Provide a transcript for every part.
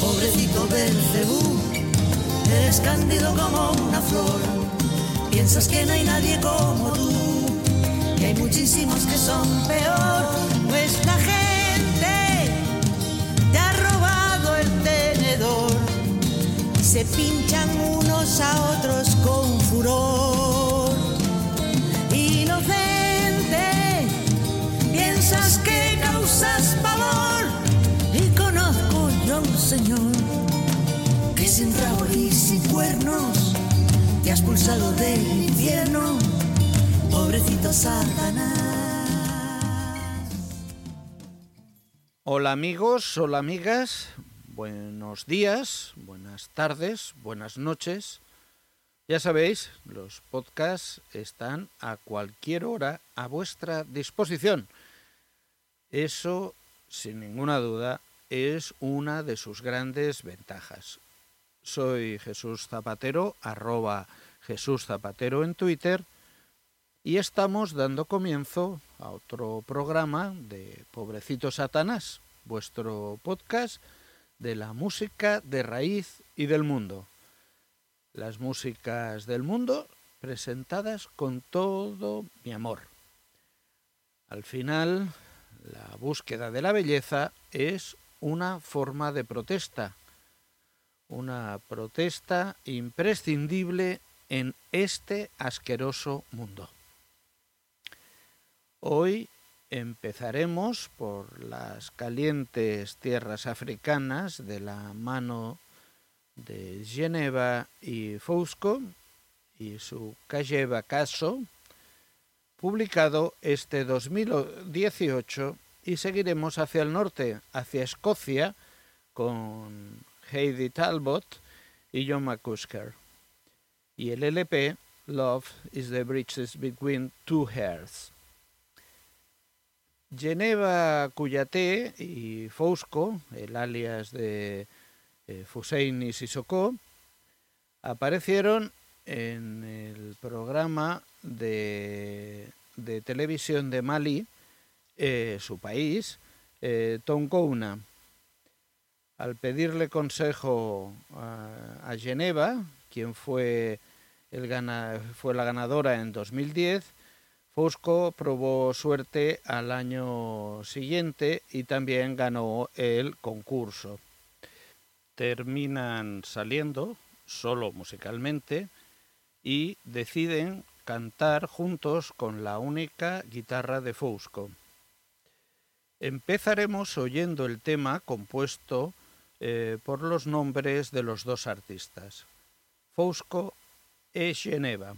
Pobrecito Belcebú, eres cándido como una flor. Piensas que no hay nadie como tú y hay muchísimos que son peor. Nuestra gente te ha robado el tenedor. Se pinchan unos a otros con furor. Señor que sin rabo y cuernos te has pulsado del infierno. Pobrecito Satanás. Hola amigos, hola amigas, buenos días, buenas tardes, buenas noches. Ya sabéis, los podcasts están a cualquier hora a vuestra disposición. Eso, sin ninguna duda, es una de sus grandes ventajas. Soy Jesús Zapatero, arroba Jesús Zapatero en Twitter, y estamos dando comienzo a otro programa de Pobrecito Satanás, vuestro podcast de la música de raíz y del mundo. Las músicas del mundo presentadas con todo mi amor. Al final, la búsqueda de la belleza es una forma de protesta, una protesta imprescindible en este asqueroso mundo. Hoy empezaremos por las calientes tierras africanas de la mano de Geneva y Fusco y su Calleva Caso, publicado este 2018 y seguiremos hacia el norte, hacia Escocia, con Heidi Talbot y John McCusker. Y el LP Love is the Bridges Between Two Hearts. Geneva Cuyaté y Fosco, el alias de eh, Fusein y Sissoko, aparecieron en el programa de, de televisión de Mali, eh, su país, eh. Al pedirle consejo a, Geneva, quien fue, fue la ganadora en 2010, Fusco probó suerte al año siguiente y también ganó el concurso. Terminan saliendo solo musicalmente y deciden cantar juntos con la única guitarra de Fusco. Empezaremos oyendo el tema compuesto eh, por los nombres de los dos artistas, Fusco e Geneva.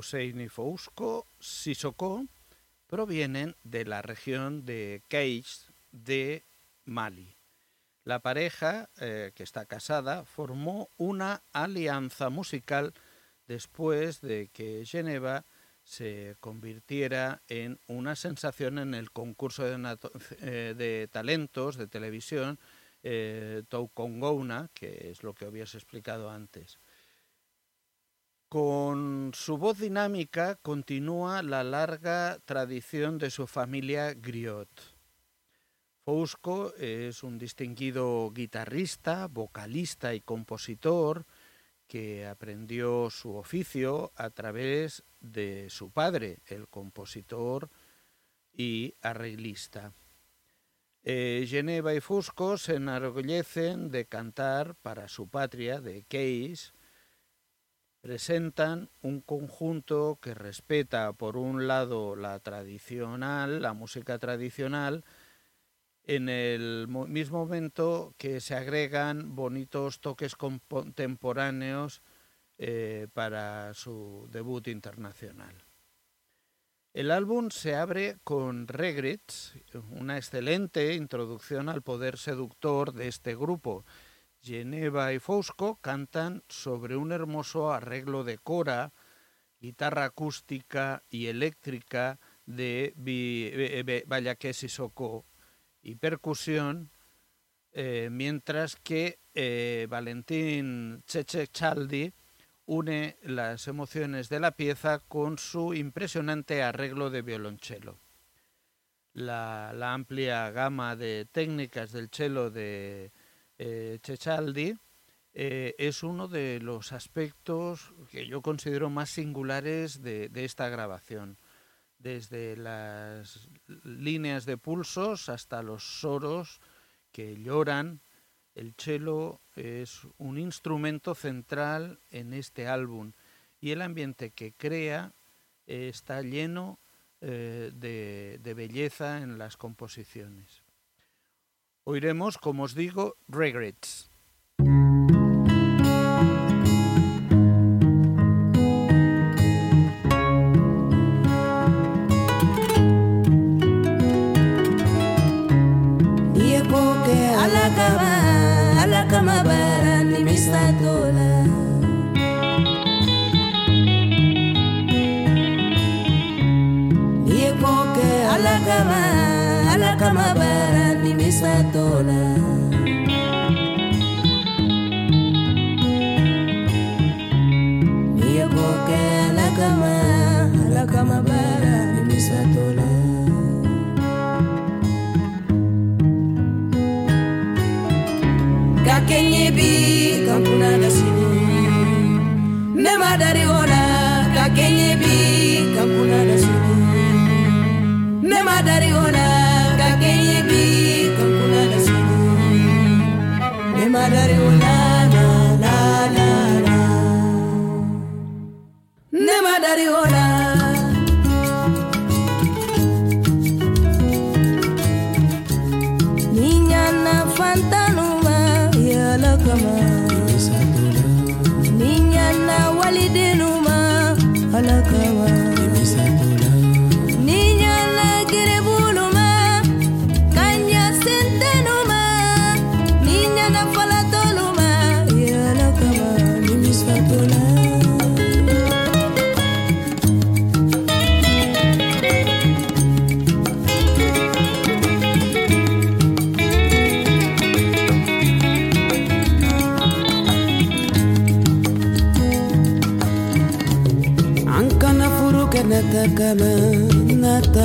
Y Fuseini Fousko Sissoko provienen de la región de Keix de Mali. La pareja, eh, que está casada, formó una alianza musical después de que Geneva se convirtiera en una sensación en el concurso de, eh, talentos de televisión eh, que es lo que habías explicado antes. Con su voz dinámica continúa la larga tradición de su familia Griot. Fousko es un distinguido guitarrista, vocalista y compositor que aprendió su oficio a través de su padre, el compositor y arreglista. Eh, Geneva y Fusco se enorgullecen de cantar para su patria de Case. Presentan un conjunto que respeta, por un lado, la tradicional, la música tradicional, en el mismo momento que se agregan bonitos toques contemporáneos eh, para su debut internacional. El álbum se abre con Regrets, una excelente introducción al poder seductor de este grupo. Geneva y Fosco cantan sobre un hermoso arreglo de cora, guitarra acústica y eléctrica de y Sissoko y percusión, eh, mientras que eh, Valentín Chechechaldi une las emociones de la pieza con su impresionante arreglo de violonchelo. La, amplia gama de técnicas del cello de eh, Chechaldi es uno de los aspectos que yo considero más singulares de esta grabación desde las líneas de pulsos hasta los soros que lloran. El cello es un instrumento central en este álbum y el ambiente que crea está lleno eh, de belleza en las composiciones. Oiremos, como os digo, Regrets.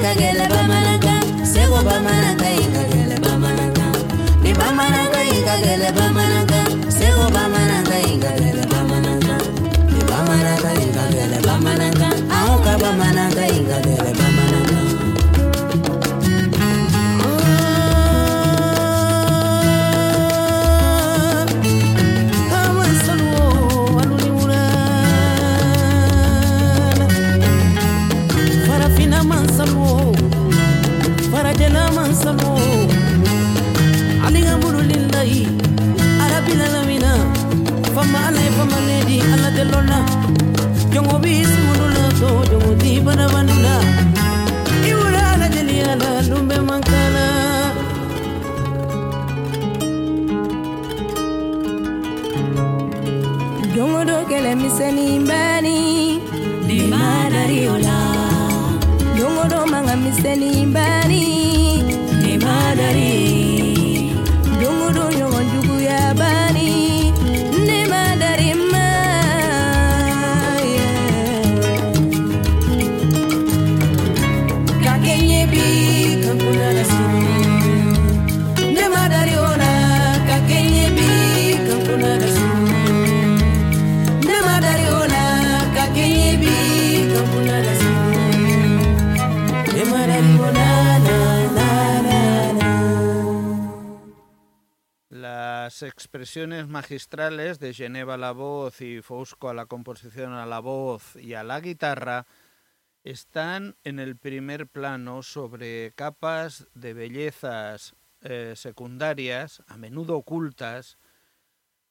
bamanaka ikagele bamanaka sego bamanaka kanisa ni madariola. riola Nyongo doma ngamiseni imbani Dimana expresiones magistrales de Geneva a la voz y Fosco a la composición a la voz y a la guitarra están en el primer plano sobre capas de bellezas eh, secundarias, a menudo ocultas,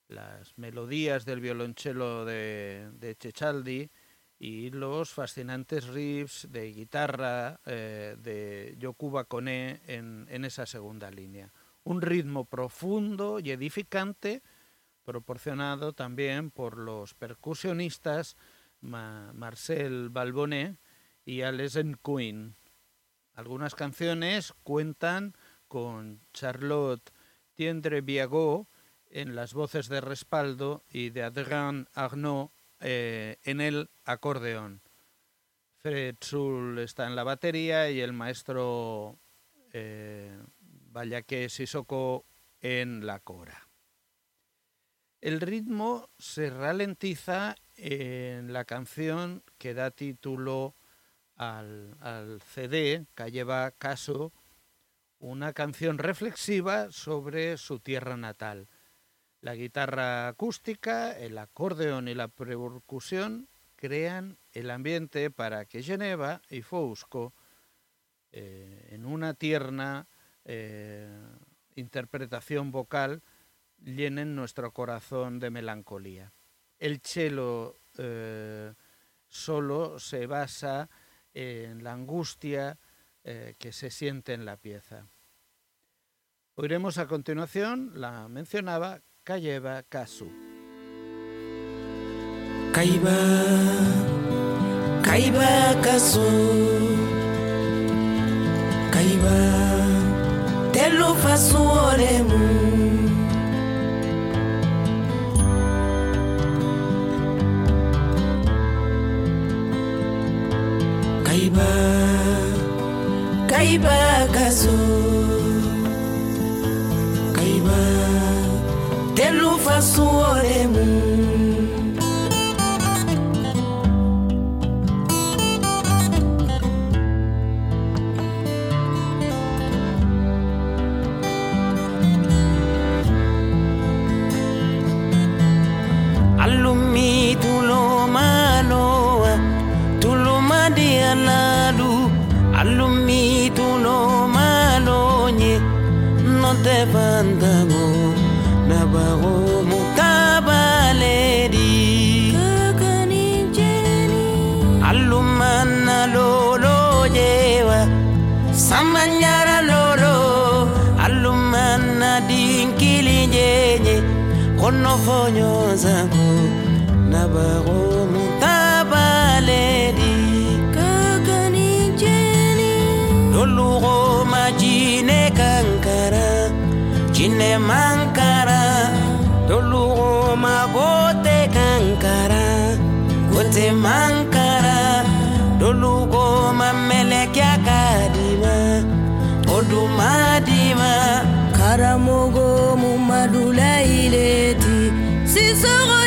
las melodías del violonchelo de, de Cecaldi y los fascinantes riffs de guitarra eh, de Yokuba Kone en esa segunda línea. Un ritmo profundo y edificante, proporcionado también por los percusionistas Ma- Marcel Balbonet y Alesen Quinn. Algunas canciones cuentan con Charlotte Tiendre Biagot en las voces de respaldo y de Adrien Arnaud eh, en el acordeón. Fred Sul está en la batería y el maestro eh, Vallaque Sissoko en la cora. El ritmo se ralentiza en la canción que da título al, al CD, que lleva caso, una canción reflexiva sobre su tierra natal. La guitarra acústica, el acordeón y la percusión crean el ambiente para que Geneva y Fosco, eh, en una tierna eh, interpretación vocal, llenen nuestro corazón de melancolía. El cello eh, solo se basa en la angustia eh, que se siente en la pieza. Oiremos a continuación, la mencionaba Cayeva Kasu. Kaiba, Kaiba kaso, Kaiba, elufa suoremu kaiba kaiba kaiba levanta na baro mo kabaledi alumana lolo jewa samanyara lolo. Alumana dinkili jenye kono fonyo zangu na baro serein.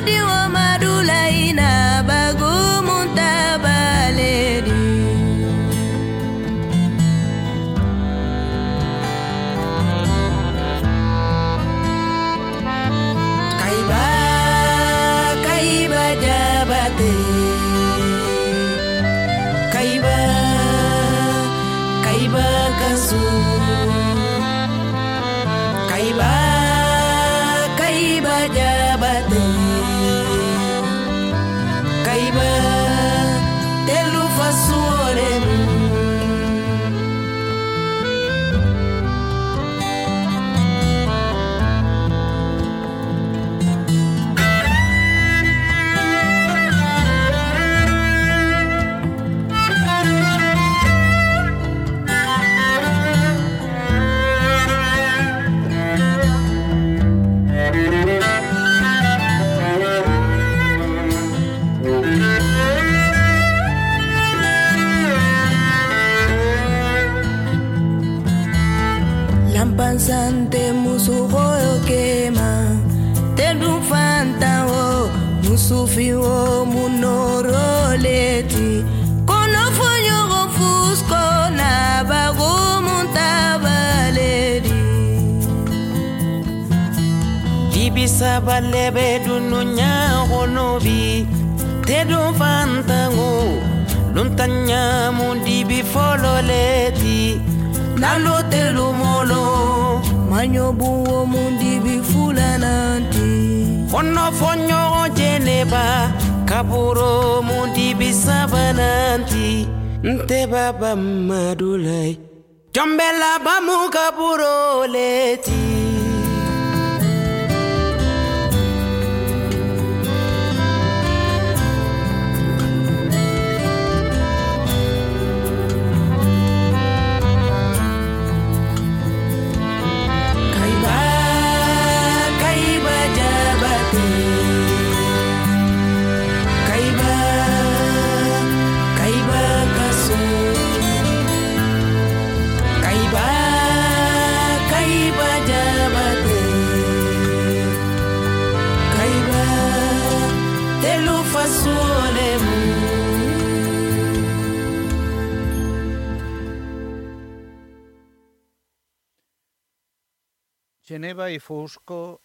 Y Fusco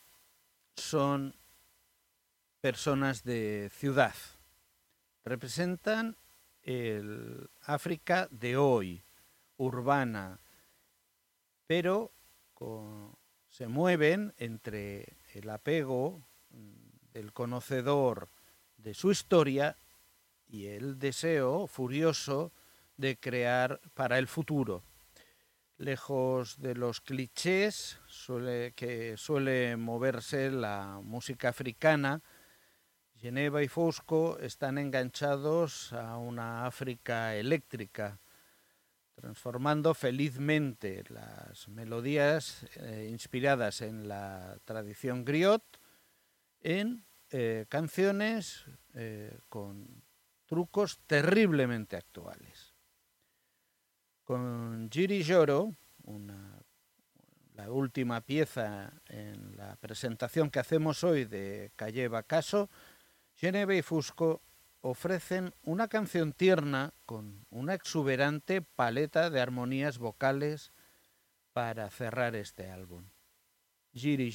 son personas de ciudad. Representan el África de hoy, urbana, pero se mueven entre el apego del conocedor de su historia y el deseo furioso de crear para el futuro lejos de los clichés suele, que suele moverse la música africana. Geneva y Fusco están enganchados a una África eléctrica, transformando felizmente las melodías eh, inspiradas en la tradición griot en eh, canciones eh, con trucos terriblemente actuales con Giri Lloro, una, la última pieza en la presentación que hacemos hoy de Calle Bacaso, Geneve y Fusco ofrecen una canción tierna con una exuberante paleta de armonías vocales para cerrar este álbum. Giri.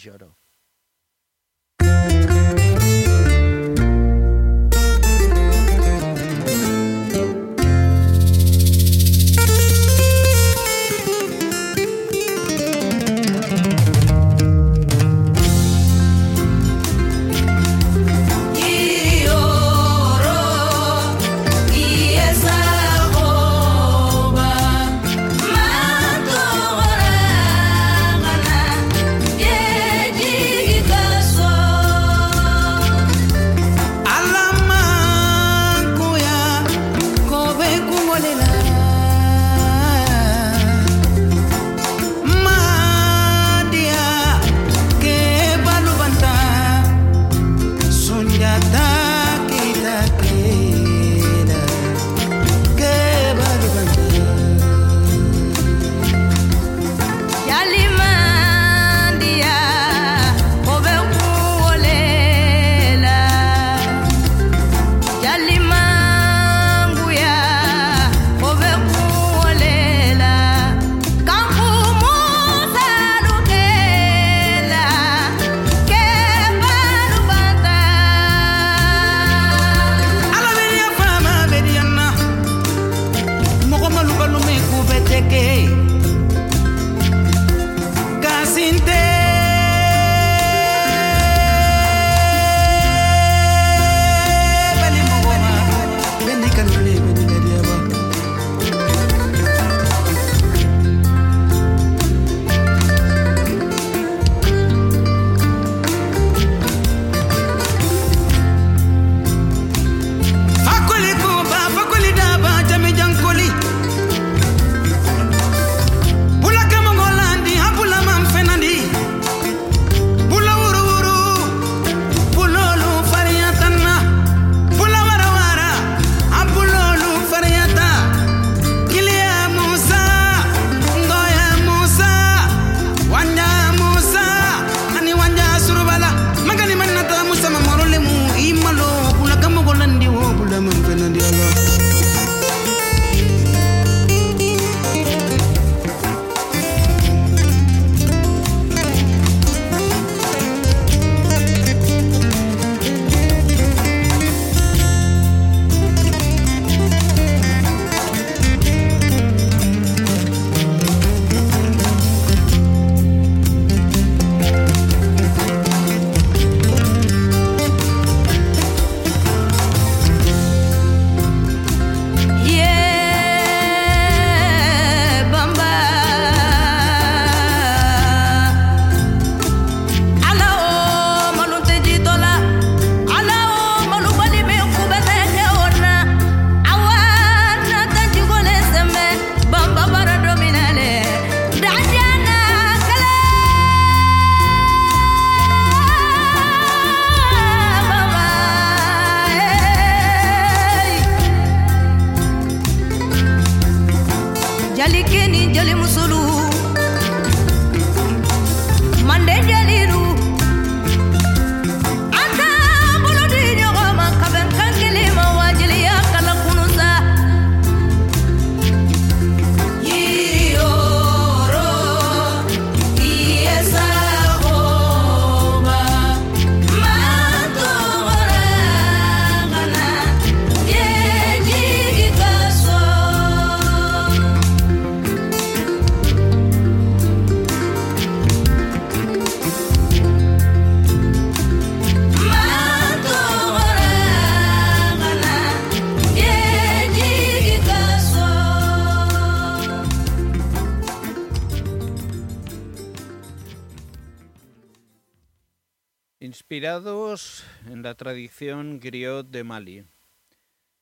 Tradición griot de Mali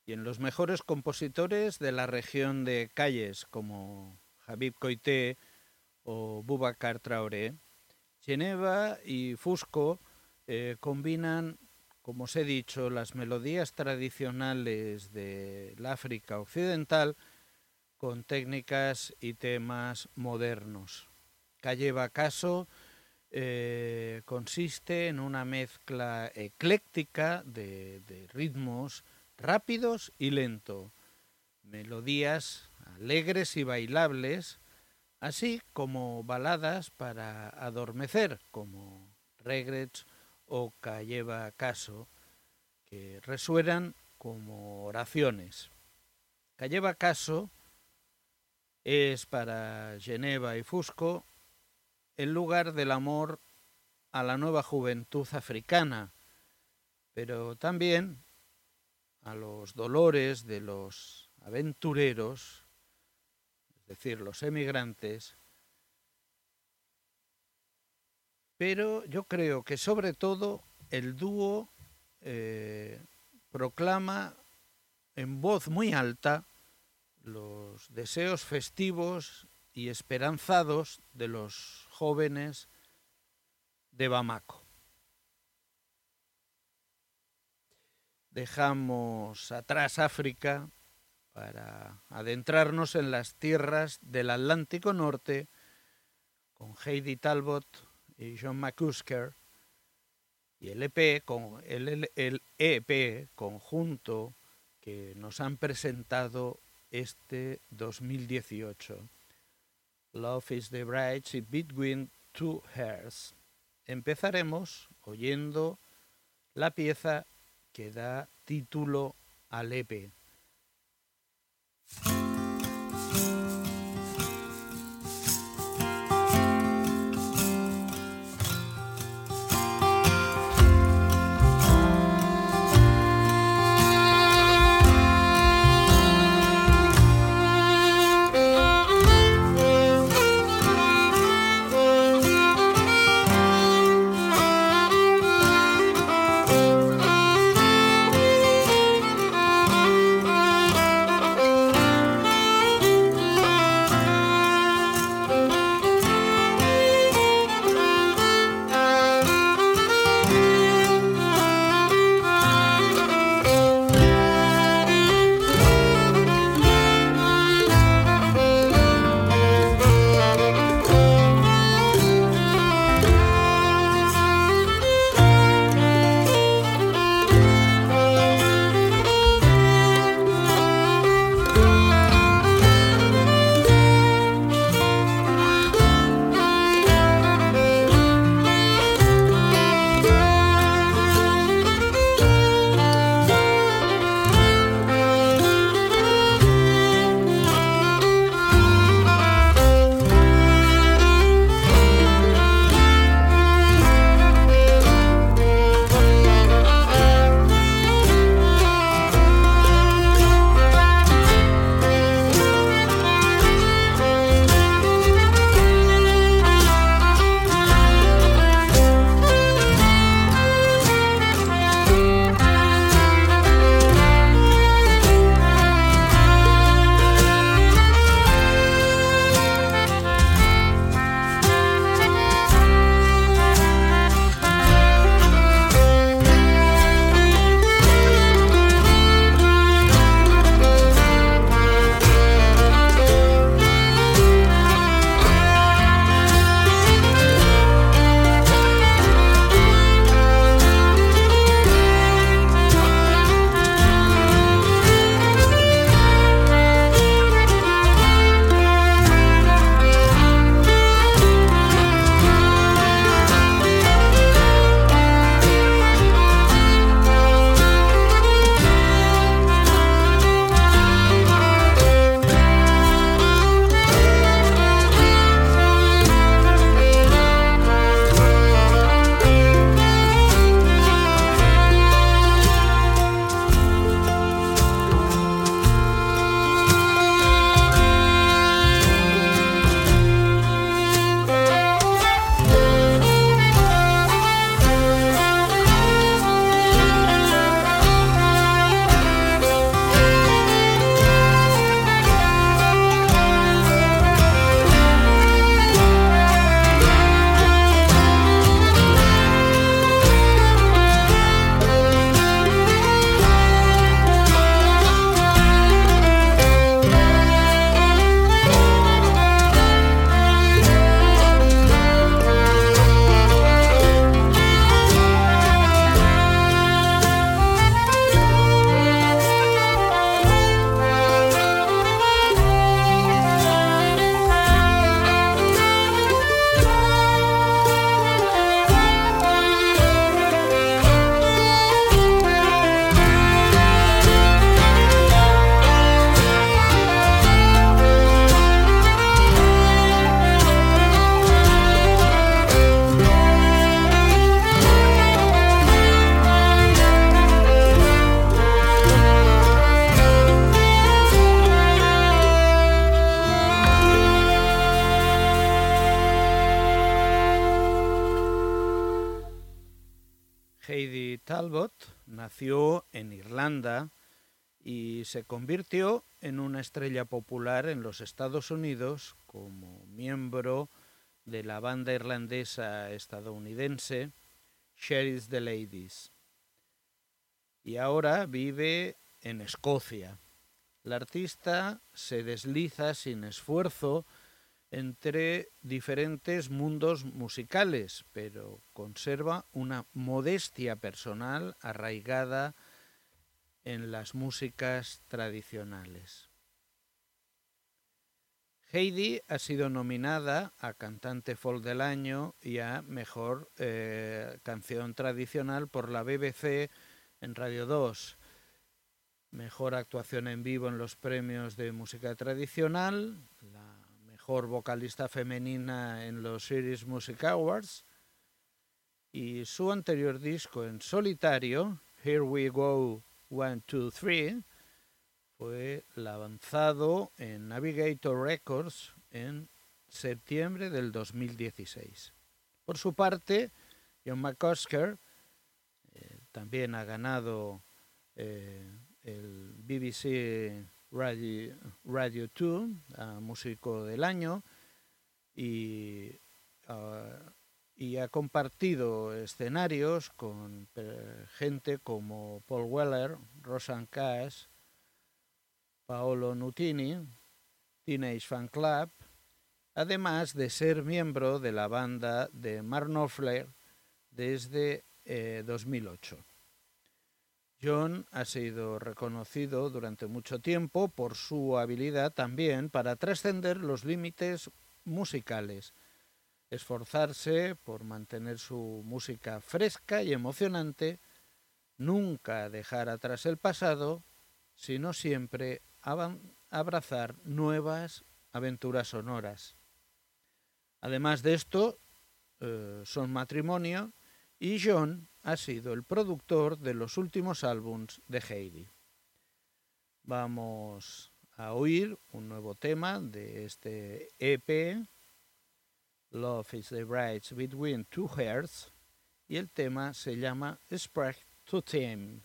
y en los mejores compositores de la región de Calles como Habib Koité o Boubacar Traoré, Geneva y Fusco eh, combinan, como os he dicho, las melodías tradicionales del África Occidental con técnicas y temas modernos. Calle Bacaso eh, consiste en una mezcla ecléctica de, de ritmos rápidos y lento, melodías alegres y bailables, así como baladas para adormecer, como Regrets o Calleva Caso, que resuenan como oraciones. Calleva Caso es para Geneva y Fusco el lugar del amor a la nueva juventud africana, pero también a los dolores de los aventureros, es decir, los emigrantes, pero yo creo que sobre todo el dúo eh, proclama en voz muy alta los deseos festivos y esperanzados de los jóvenes de Bamako. Dejamos atrás África para adentrarnos en las tierras del Atlántico Norte con Heidi Talbot y John McCusker y el EP, con, el, el- EP conjunto que nos han presentado este 2018. Love is the Bridge Between Two Hearts. Empezaremos oyendo la pieza que da título al EP. Popular en los Estados Unidos como miembro de la banda irlandesa estadounidense Sheriff's the Ladies. Y ahora vive en Escocia. La artista se desliza sin esfuerzo entre diferentes mundos musicales, pero conserva una modestia personal arraigada en las músicas tradicionales. Heidi ha sido nominada a Cantante Folk del Año y a Mejor eh, Canción Tradicional por la BBC en Radio 2. Mejor actuación en vivo en los premios de música tradicional, la mejor vocalista femenina en los Series Music Awards y su anterior disco en solitario, Here We Go 1, 2, 3, fue lanzado en Navigator Records en septiembre del 2016. Por su parte, John McCusker eh, también ha ganado eh, el BBC Radio, Radio 2 a Músico del Año y, uh, y ha compartido escenarios con eh, gente como Paul Weller, Rosanne Cash, Paolo Nutini, Teenage Fan Club, además de ser miembro de la banda de Mark Knopfler desde eh, 2008. John ha sido reconocido durante mucho tiempo por su habilidad también para trascender los límites musicales, esforzarse por mantener su música fresca y emocionante, nunca dejar atrás el pasado, sino siempre abrazar nuevas aventuras sonoras. Además de esto, eh, son matrimonio y John ha sido el productor de los últimos álbums de Heidi. Vamos a oír un nuevo tema de este EP, Love is the Bridge Between Two Hearts, y el tema se llama Spread to Team.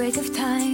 break of time.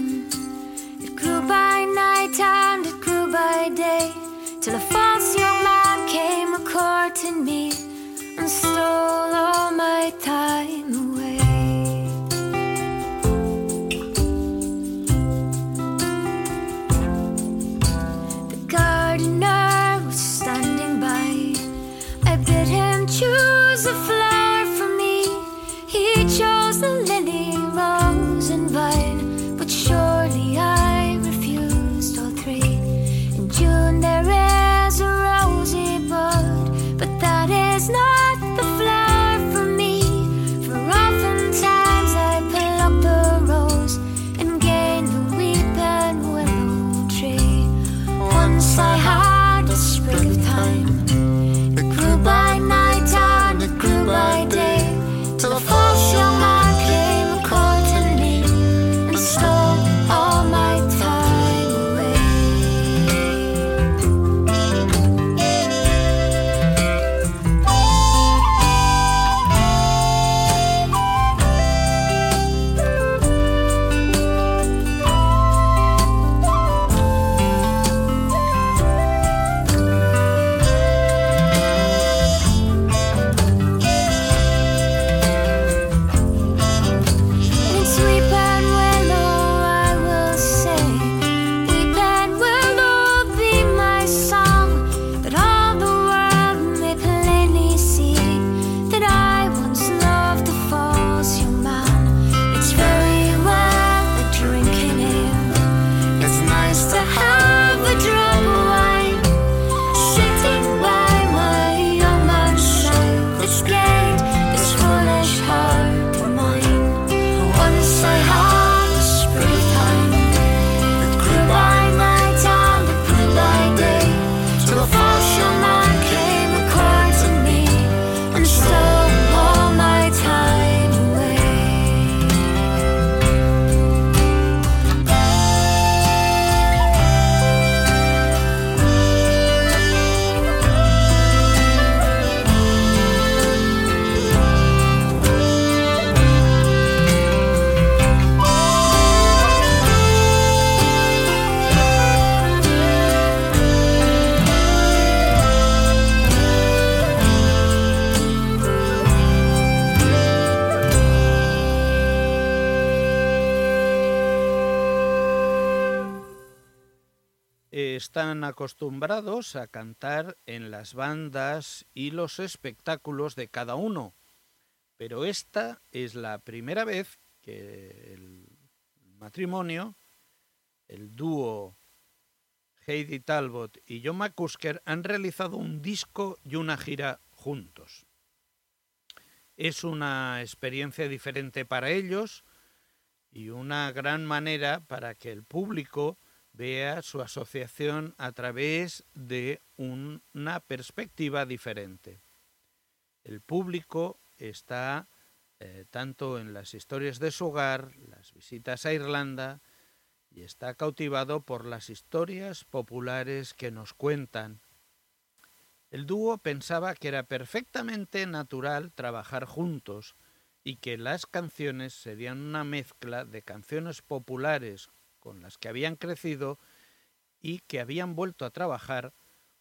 Están acostumbrados a cantar en las bandas y los espectáculos de cada uno, pero esta es la primera vez que el matrimonio, el dúo Heidi Talbot y John McCusker han realizado un disco y una gira juntos. Es una experiencia diferente para ellos y una gran manera para que el público vea su asociación a través de una perspectiva diferente. El público está eh, tanto en las historias de su hogar, las visitas a Irlanda, y está cautivado por las historias populares que nos cuentan. El dúo pensaba que era perfectamente natural trabajar juntos y que las canciones serían una mezcla de canciones populares con las que habían crecido y que habían vuelto a trabajar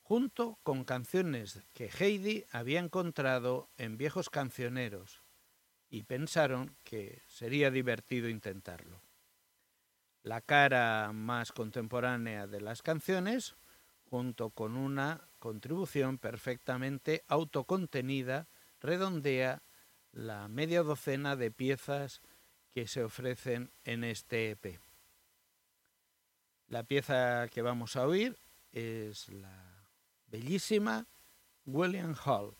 junto con canciones que Heidi había encontrado en viejos cancioneros y pensaron que sería divertido intentarlo. La cara más contemporánea de las canciones, junto con una contribución perfectamente autocontenida, redondea la media docena de piezas que se ofrecen en este EP. La pieza que vamos a oír es la bellísima William Hall.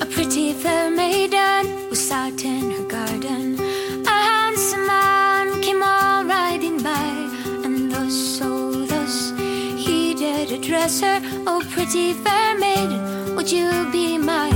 A pretty fair maiden was sat in her garden. A handsome man came all riding by, and thus, so thus, he did address her. Oh, pretty fair maiden, would you be my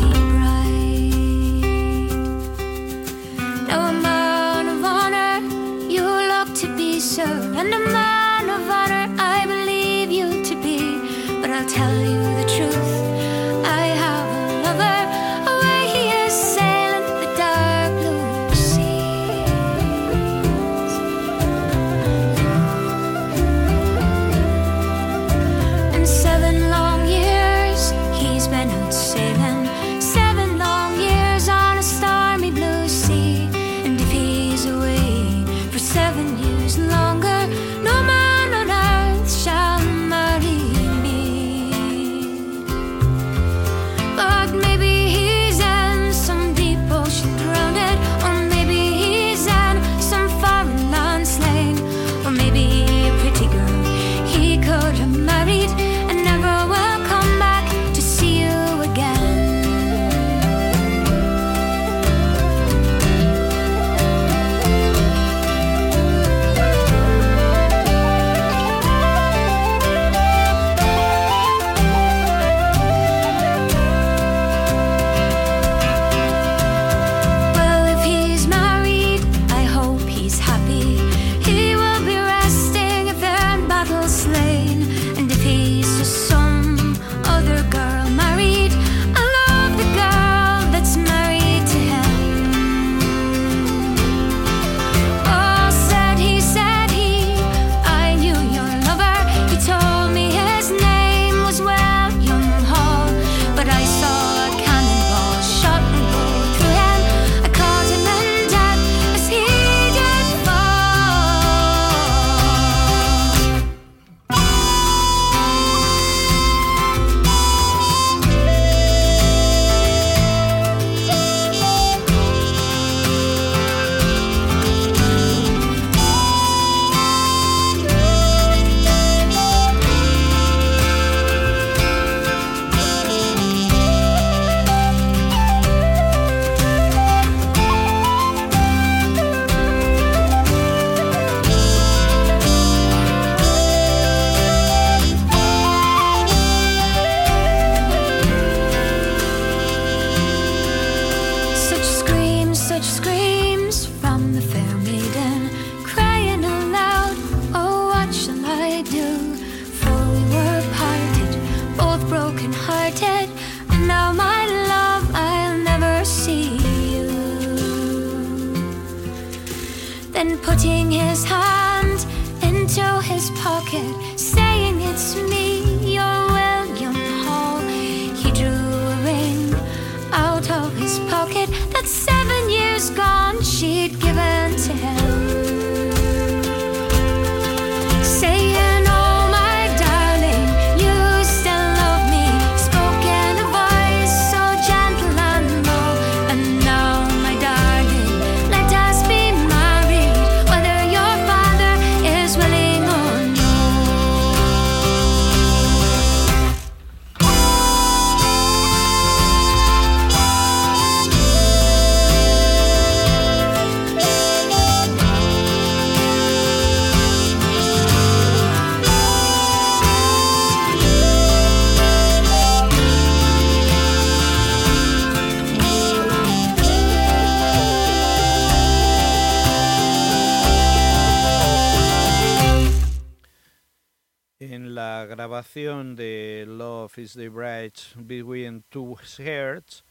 Is the Bridge Between Two Hearts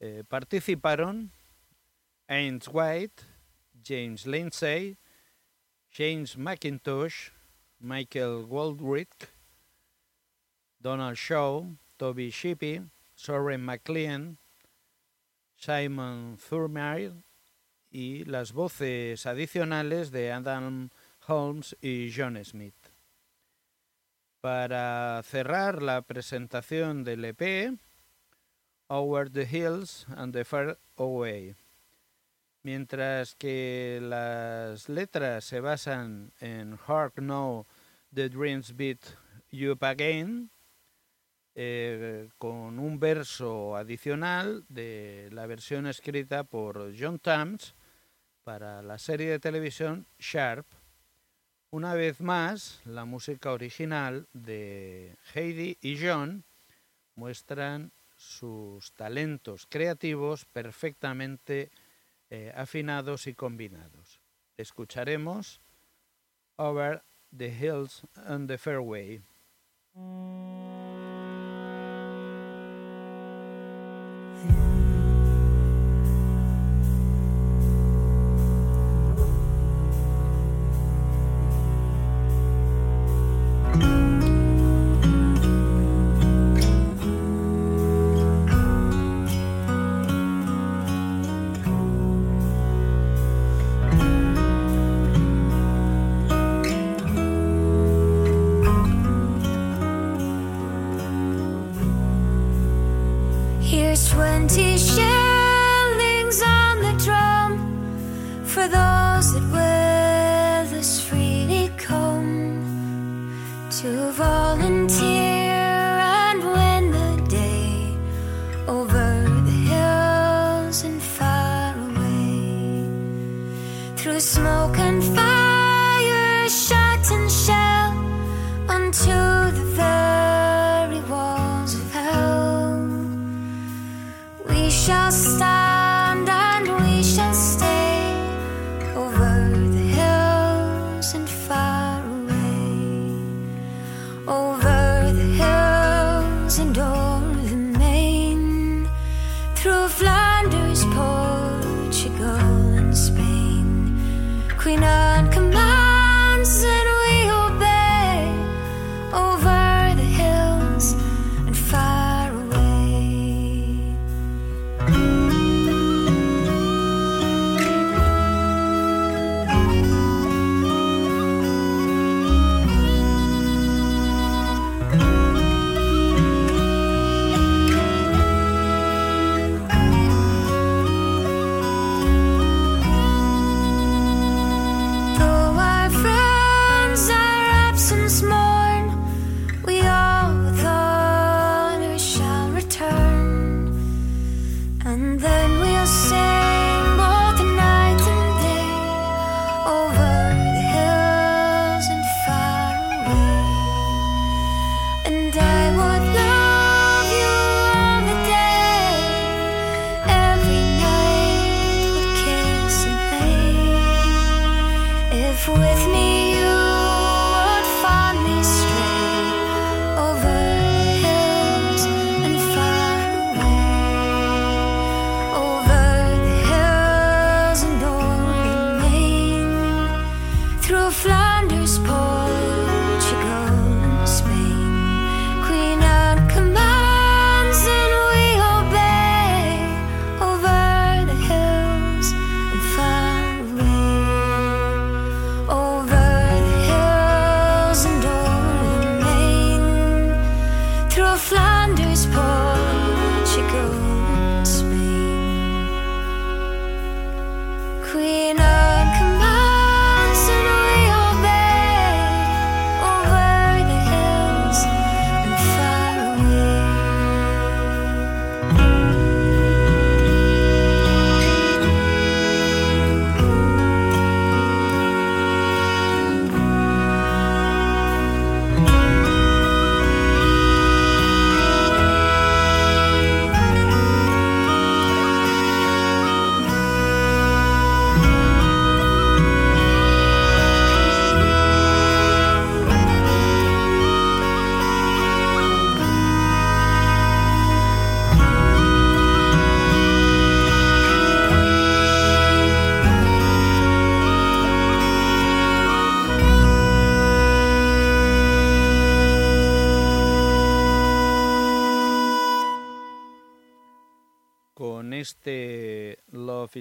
eh, participaron Ains White, James Lindsay, James McIntosh, Michael Waldrick, Donald Shaw, Toby Shippey, Soren McLean, Simon Thurmire y las voces adicionales de Adam Holmes y John Smith. Para cerrar la presentación del EP, Over the Hills and the Far Away. Mientras que las letras se basan en Hark Now the Dreams Beat You Up Again, eh, con un verso adicional de la versión escrita por John Tams para la serie de televisión Sharp. Una vez más, la música original de Heidi y John muestran sus talentos creativos perfectamente eh, afinados y combinados. Escucharemos Over the Hills and the Fairway.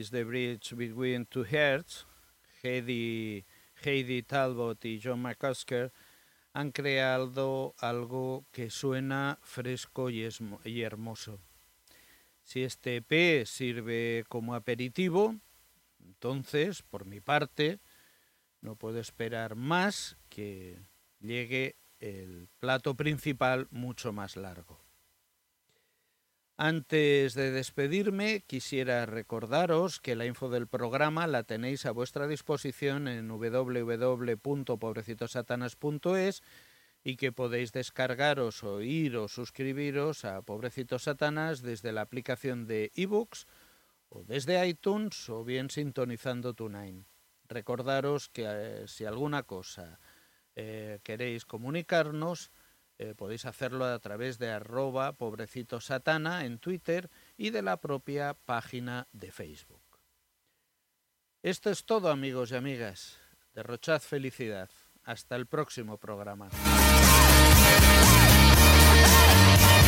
The Bridge Between Two Hearts, Heidi, Heidi Talbot y John McCusker han creado algo que suena fresco y, y hermoso. Si este EP sirve como aperitivo, entonces, por mi parte, no puedo esperar más que llegue el plato principal mucho más largo. Antes de despedirme, quisiera recordaros que la info del programa la tenéis a vuestra disposición en www.pobrecitosatanas.es y que podéis descargaros, oír o suscribiros a Pobrecitos Satanas desde la aplicación de ebooks o desde iTunes o bien sintonizando TuneIn. Recordaros que eh, si alguna cosa eh, queréis comunicarnos, eh, podéis hacerlo a través de arroba pobrecitosatana en Twitter y de la propia página de Facebook. Esto es todo amigos y amigas. Derrochad felicidad. Hasta el próximo programa.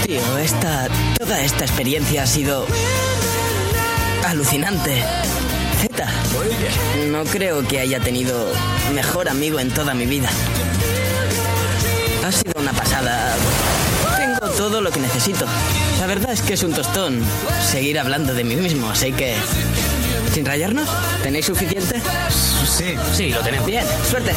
Tío, esta. Toda esta experiencia ha sido. alucinante. Z. No creo que haya tenido mejor amigo en toda mi vida. Ha sido una pasada. Tengo todo lo que necesito. La verdad es que es un tostón seguir hablando de mí mismo, así que. ¿Sin rayarnos? ¿Tenéis suficiente? Sí, sí, lo tenemos. Bien, suerte.